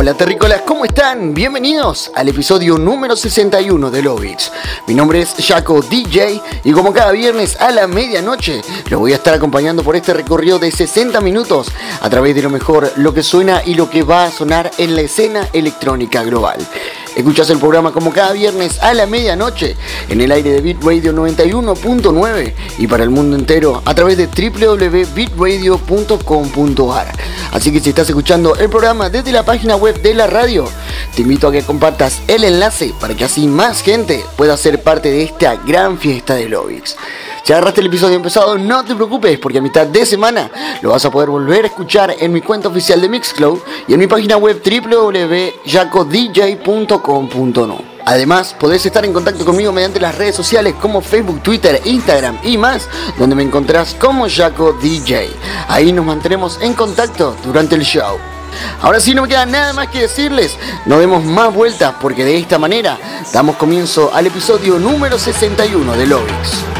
Hola terrícolas, ¿cómo están? Bienvenidos al episodio número 61 de Lovix. Mi nombre es Jaco DJ y como cada viernes a la medianoche los voy a estar acompañando por este recorrido de 60 minutos a través de lo mejor, lo que suena y lo que va a sonar en la escena electrónica global. Escuchas el programa como cada viernes a la medianoche en el aire de Beat Radio 91.9 y para el mundo entero a través de www.bitradio.com.ar. Así que si estás escuchando el programa desde la página web de la radio, te invito a que compartas el enlace para que así más gente pueda ser parte de esta gran fiesta de Lovix. Si agarraste el episodio empezado, no te preocupes porque a mitad de semana lo vas a poder volver a escuchar en mi cuenta oficial de Mixcloud y en mi página web www.jacodj.com.no. Además, podés estar en contacto conmigo mediante las redes sociales como Facebook, Twitter, Instagram y más, donde me encontrás como Jaco DJ. Ahí nos mantenemos en contacto durante el show. Ahora sí no me queda nada más que decirles, no demos más vueltas porque de esta manera damos comienzo al episodio número 61 de Lovix.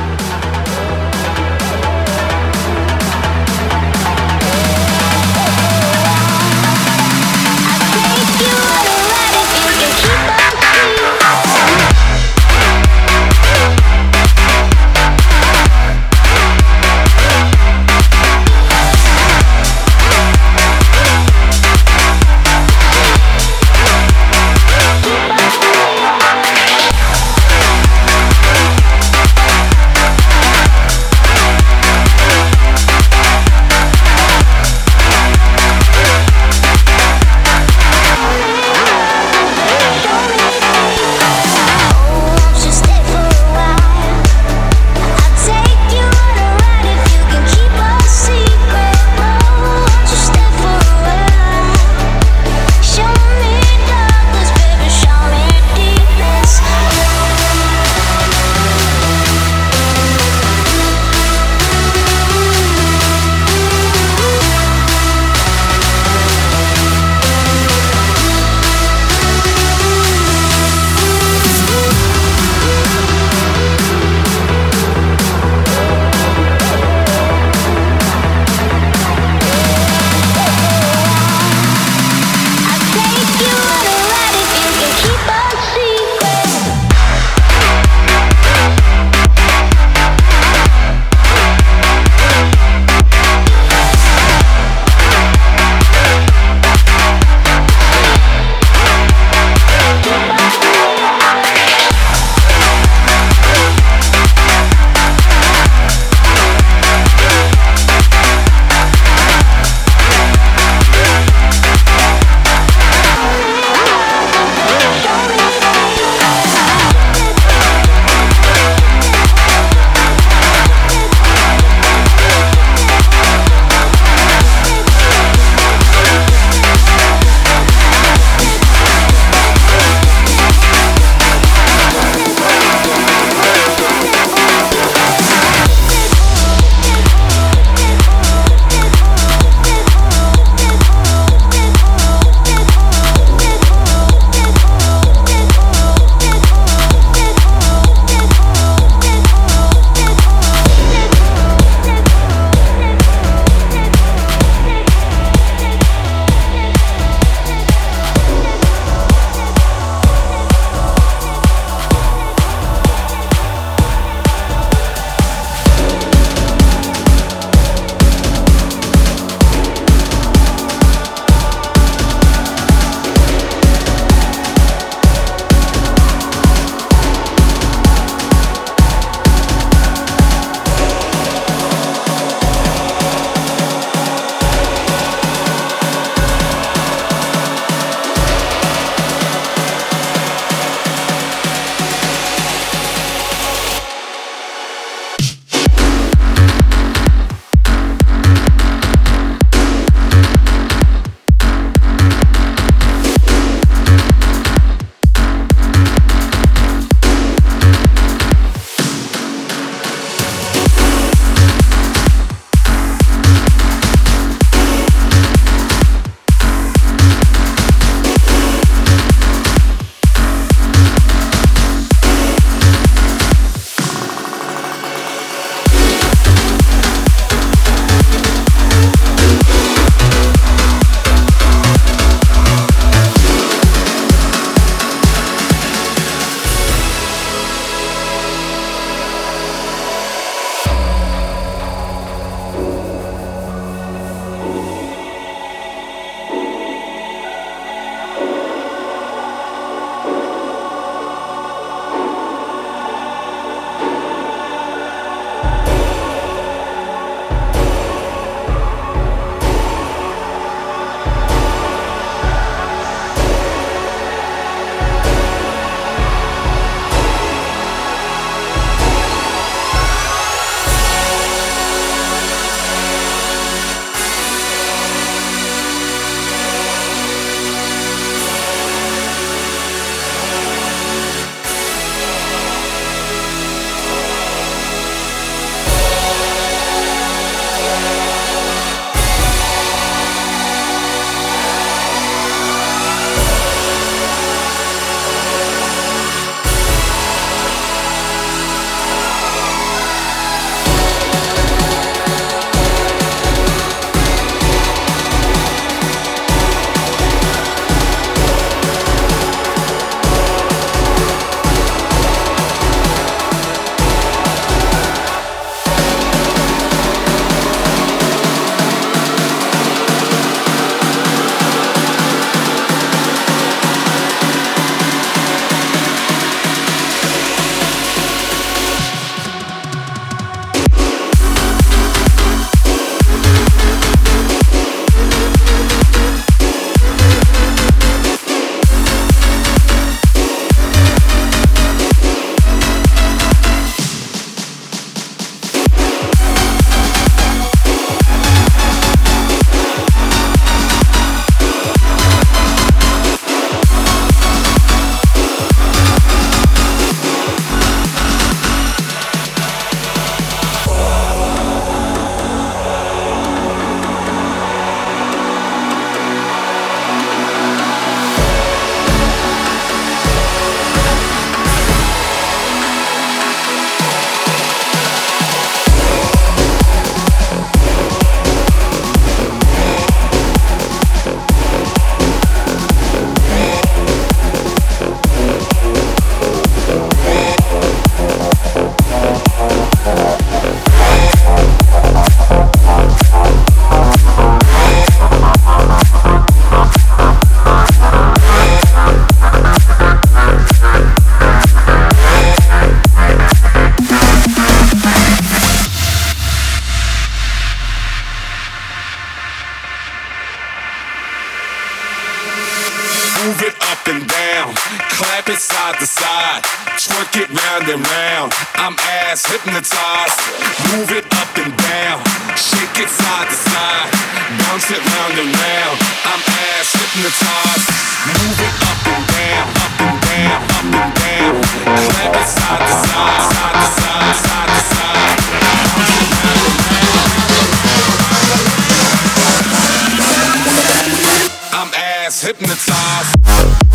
I'm ass hypnotized. Move it up and down, up and down, up and down, clap it side to side, side to side, side to side. I'm ass hypnotized.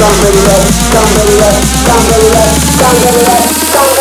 down the left, down the left, down the left, down the left, down the left.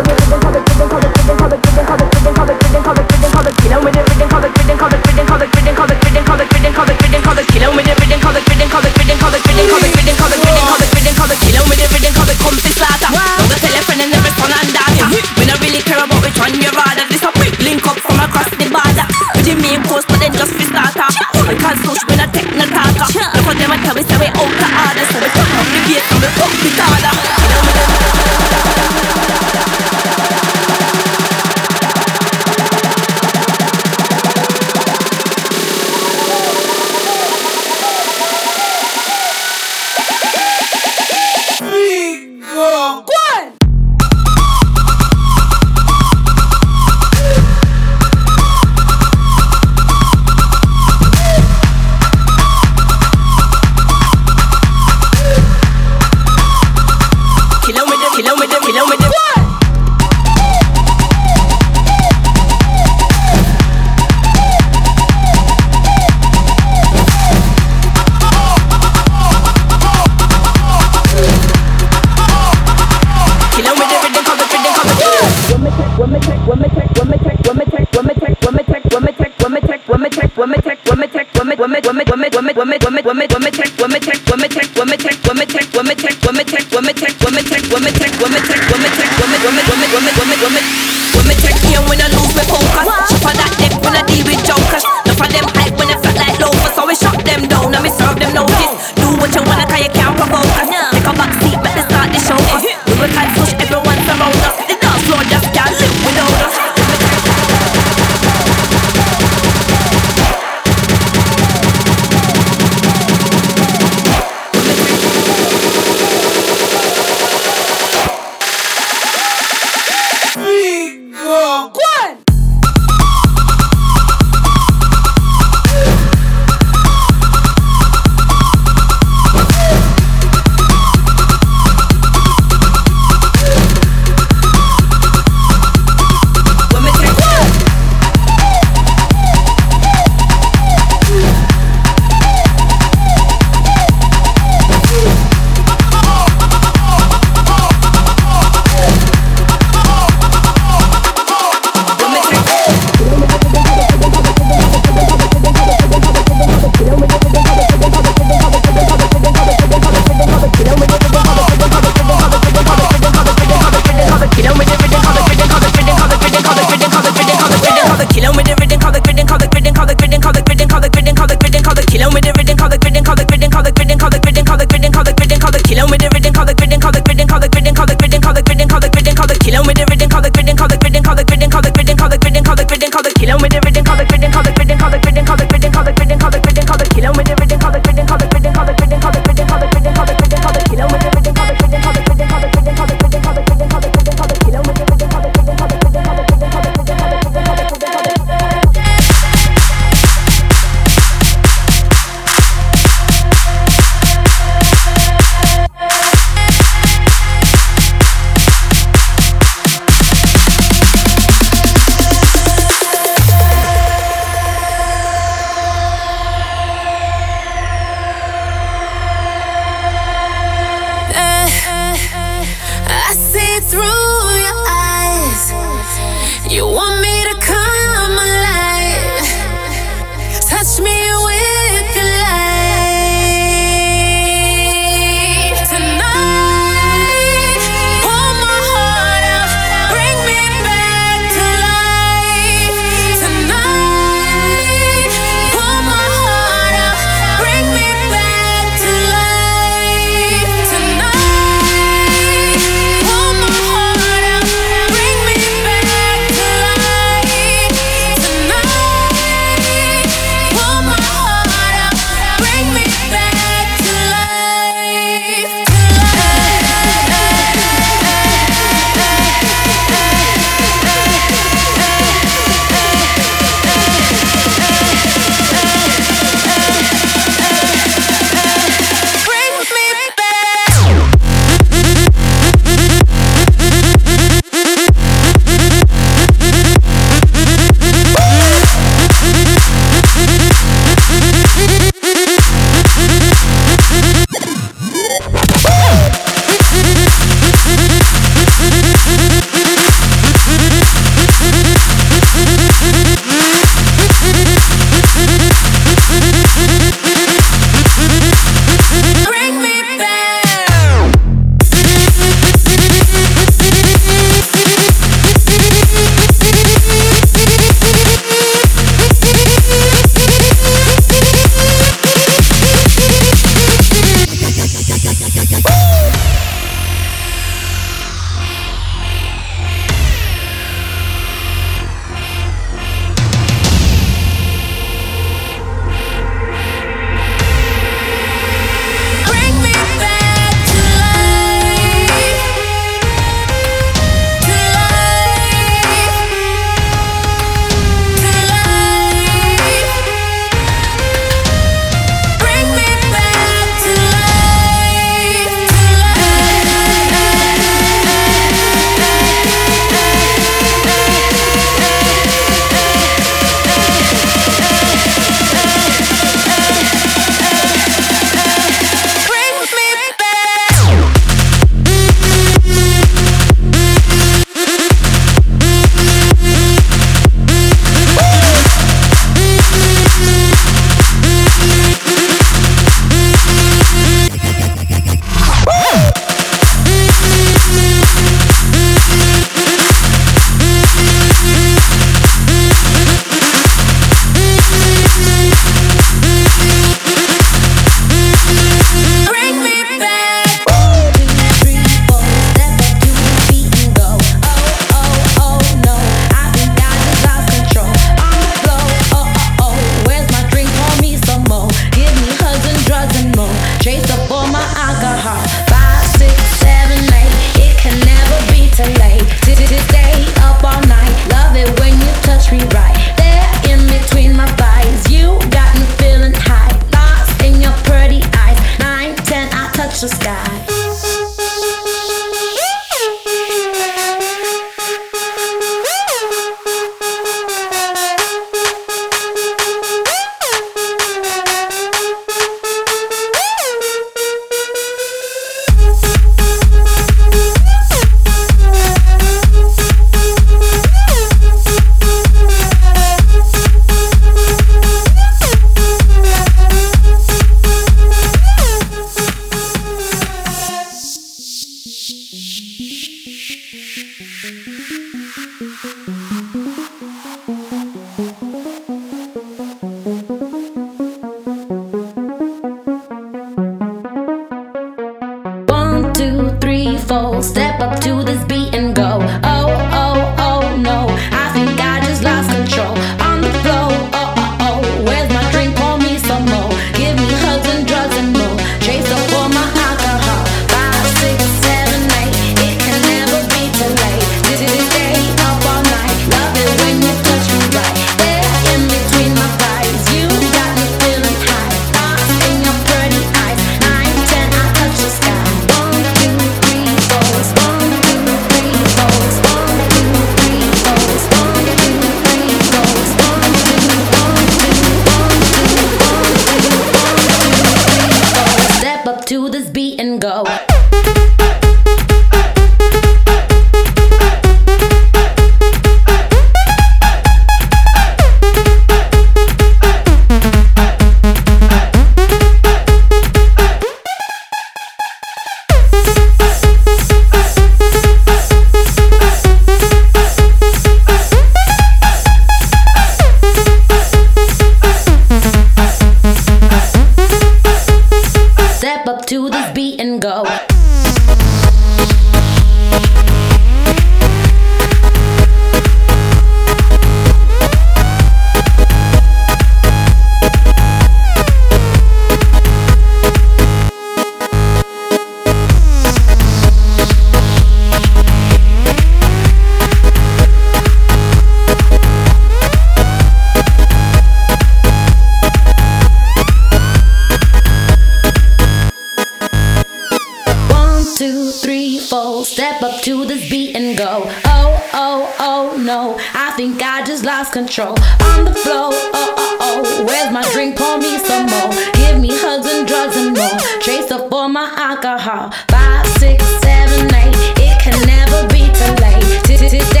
two, three, four. Step up to this beat and go. Oh, oh, oh, no. I think I just lost control. On the floor, oh, oh, oh. Where's my drink? Pour me some more. Give me hugs and drugs and more. Trace up for my alcohol. Five, six, seven, eight. It can never be too late.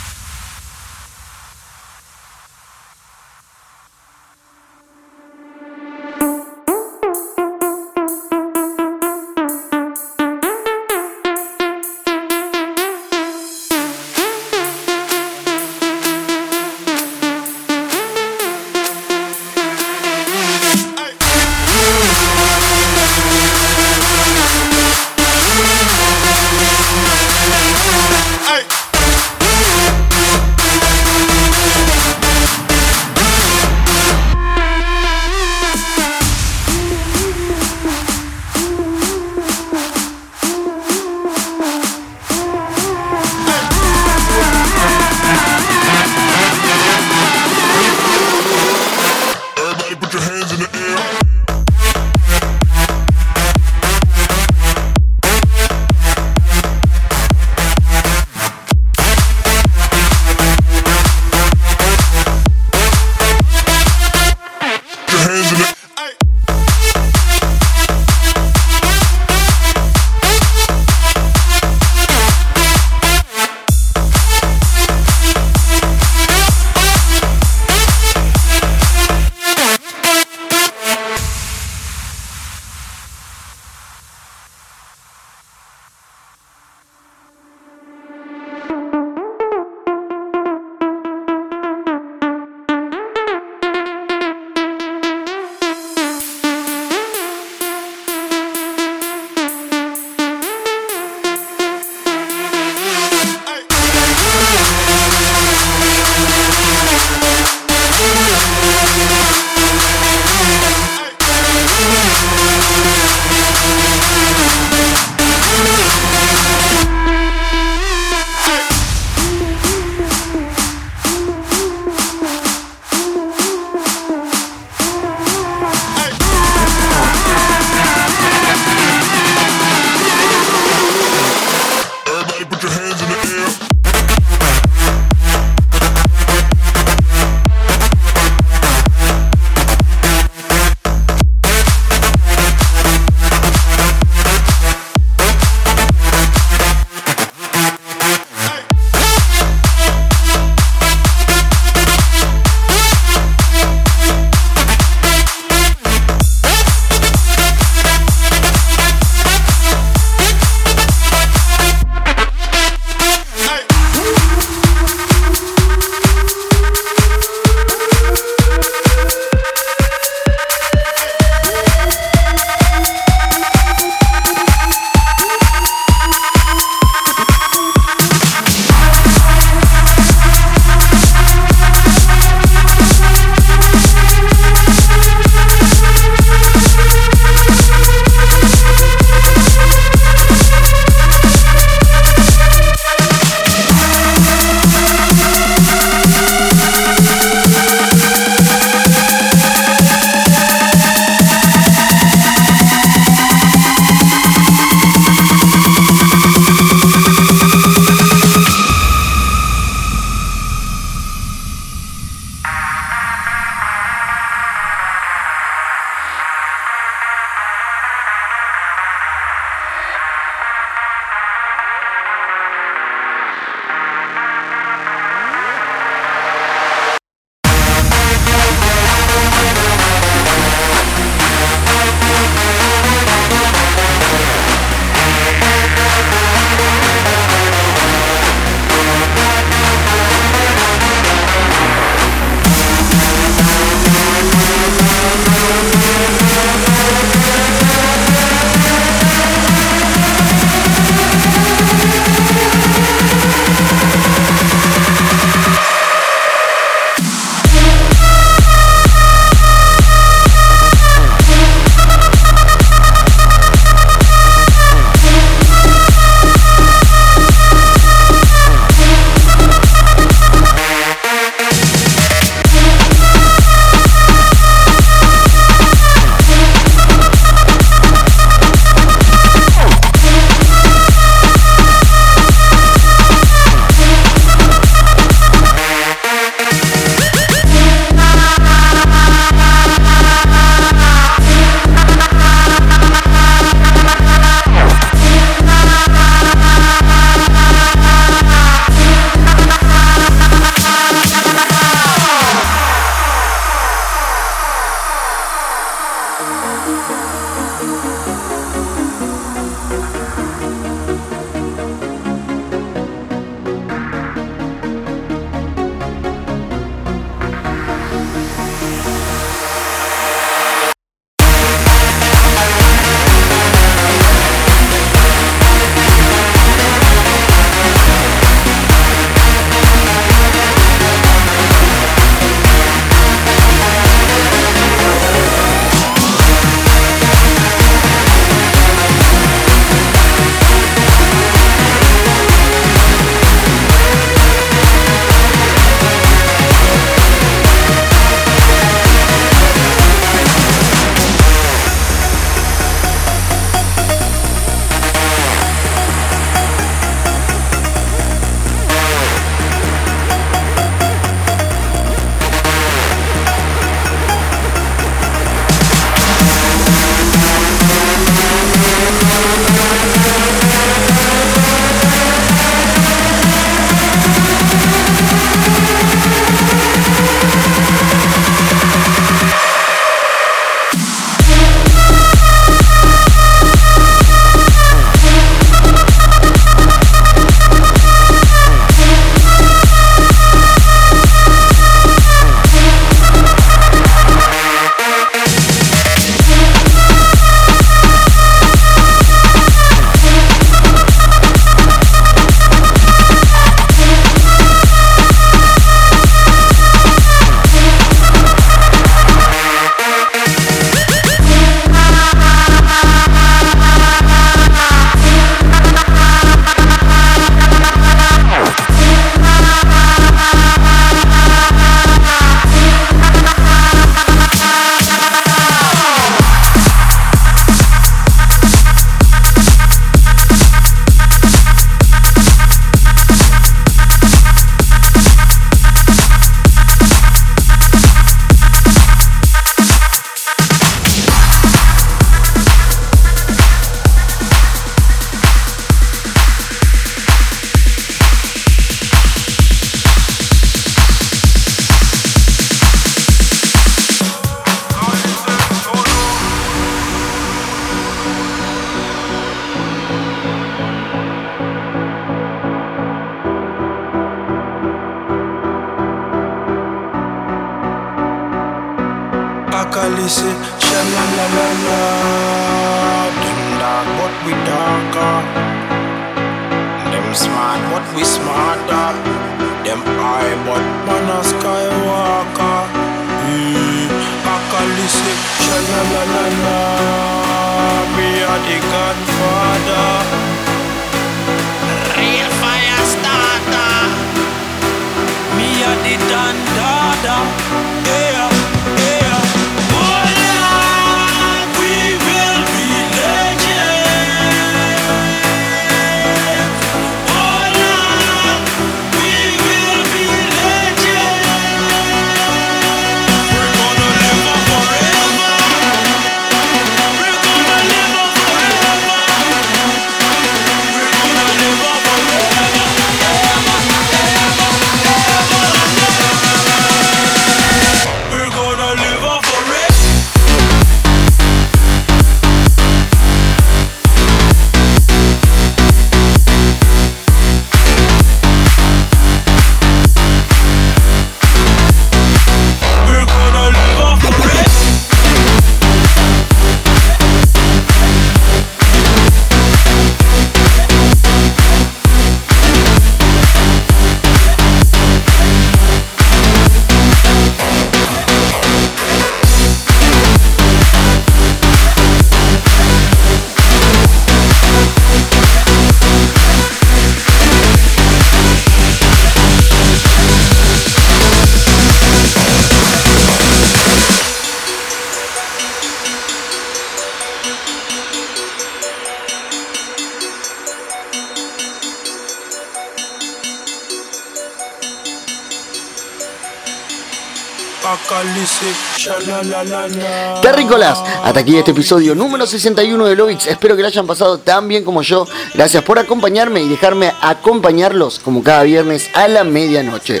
Terrícolas, hasta aquí este episodio número 61 de Lovix. Espero que lo hayan pasado tan bien como yo. Gracias por acompañarme y dejarme acompañarlos como cada viernes a la medianoche.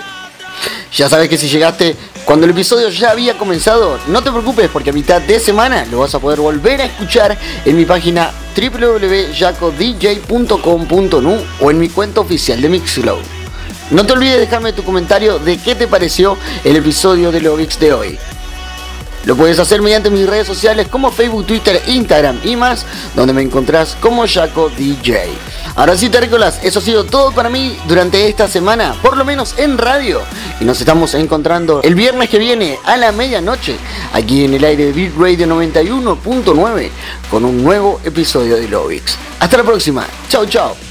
Ya sabes que si llegaste cuando el episodio ya había comenzado, no te preocupes porque a mitad de semana lo vas a poder volver a escuchar en mi página www.jacodj.com.nu o en mi cuenta oficial de Mixcloud. No te olvides de dejarme tu comentario de qué te pareció el episodio de Lovix de hoy. Lo puedes hacer mediante mis redes sociales como Facebook, Twitter, Instagram y más, donde me encontrás como Jaco DJ. Ahora sí, terrícolas, eso ha sido todo para mí durante esta semana, por lo menos en radio. Y nos estamos encontrando el viernes que viene a la medianoche, aquí en el aire de Beat Radio 91.9, con un nuevo episodio de Lovix. Hasta la próxima, chao chao.